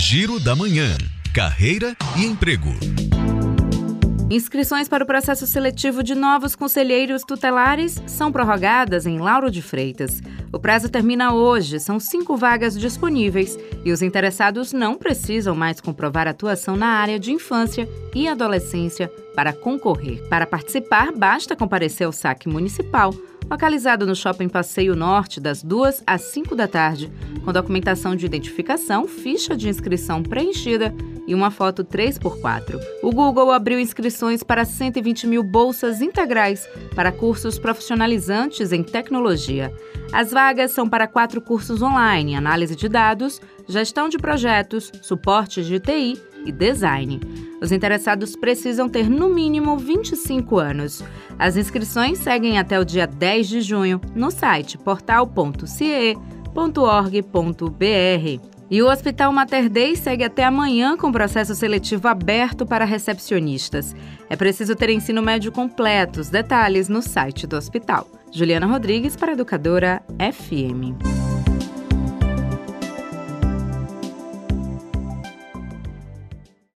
Giro da Manhã. Carreira e emprego. Inscrições para o processo seletivo de novos conselheiros tutelares são prorrogadas em Lauro de Freitas. O prazo termina hoje, são cinco vagas disponíveis e os interessados não precisam mais comprovar atuação na área de infância e adolescência para concorrer. Para participar, basta comparecer ao saque municipal localizado no Shopping Passeio Norte, das 2 às 5 da tarde, com documentação de identificação, ficha de inscrição preenchida e uma foto 3x4. O Google abriu inscrições para 120 mil bolsas integrais para cursos profissionalizantes em tecnologia. As vagas são para quatro cursos online: análise de dados, gestão de projetos, suporte de TI e design. Os interessados precisam ter no mínimo 25 anos. As inscrições seguem até o dia 10 de junho no site portal.cie.org.br. E o Hospital Mater Dei segue até amanhã com processo seletivo aberto para recepcionistas. É preciso ter ensino médio completo. Os detalhes no site do hospital. Juliana Rodrigues para Educadora FM.